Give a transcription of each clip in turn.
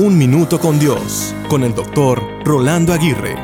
Un Minuto con Dios, con el doctor Rolando Aguirre.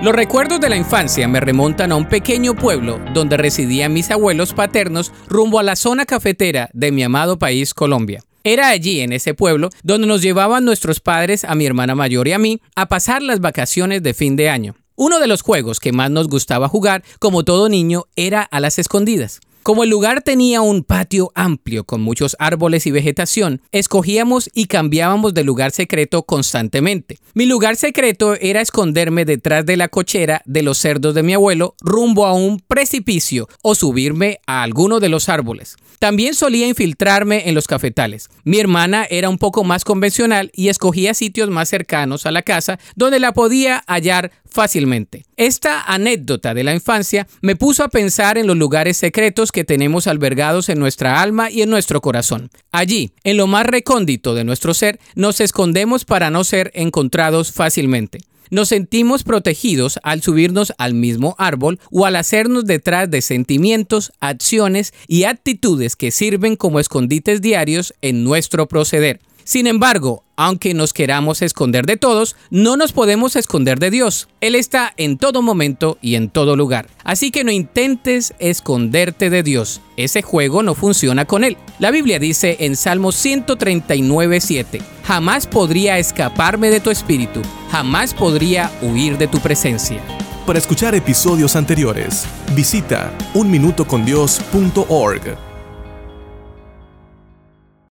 Los recuerdos de la infancia me remontan a un pequeño pueblo donde residían mis abuelos paternos rumbo a la zona cafetera de mi amado país Colombia. Era allí, en ese pueblo, donde nos llevaban nuestros padres, a mi hermana mayor y a mí, a pasar las vacaciones de fin de año. Uno de los juegos que más nos gustaba jugar, como todo niño, era a las escondidas. Como el lugar tenía un patio amplio con muchos árboles y vegetación, escogíamos y cambiábamos de lugar secreto constantemente. Mi lugar secreto era esconderme detrás de la cochera de los cerdos de mi abuelo rumbo a un precipicio o subirme a alguno de los árboles. También solía infiltrarme en los cafetales. Mi hermana era un poco más convencional y escogía sitios más cercanos a la casa donde la podía hallar fácilmente. Esta anécdota de la infancia me puso a pensar en los lugares secretos que tenemos albergados en nuestra alma y en nuestro corazón. Allí, en lo más recóndito de nuestro ser, nos escondemos para no ser encontrados fácilmente. Nos sentimos protegidos al subirnos al mismo árbol o al hacernos detrás de sentimientos, acciones y actitudes que sirven como escondites diarios en nuestro proceder. Sin embargo, aunque nos queramos esconder de todos, no nos podemos esconder de Dios. Él está en todo momento y en todo lugar. Así que no intentes esconderte de Dios. Ese juego no funciona con Él. La Biblia dice en Salmo 139.7, jamás podría escaparme de tu espíritu, jamás podría huir de tu presencia. Para escuchar episodios anteriores, visita unminutocondios.org.